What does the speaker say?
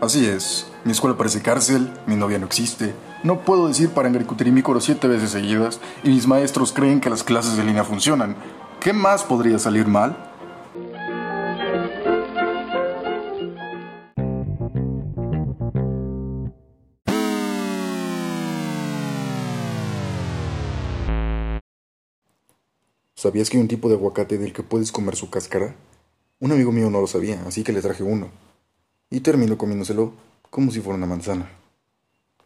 Así es. Mi escuela parece cárcel, mi novia no existe. No puedo decir Parangaricutirimícoro siete veces seguidas y mis maestros creen que las clases de línea funcionan. ¿Qué más podría salir mal? ¿Sabías que hay un tipo de aguacate del que puedes comer su cáscara? Un amigo mío no lo sabía, así que le traje uno. Y terminó comiéndoselo como si fuera una manzana.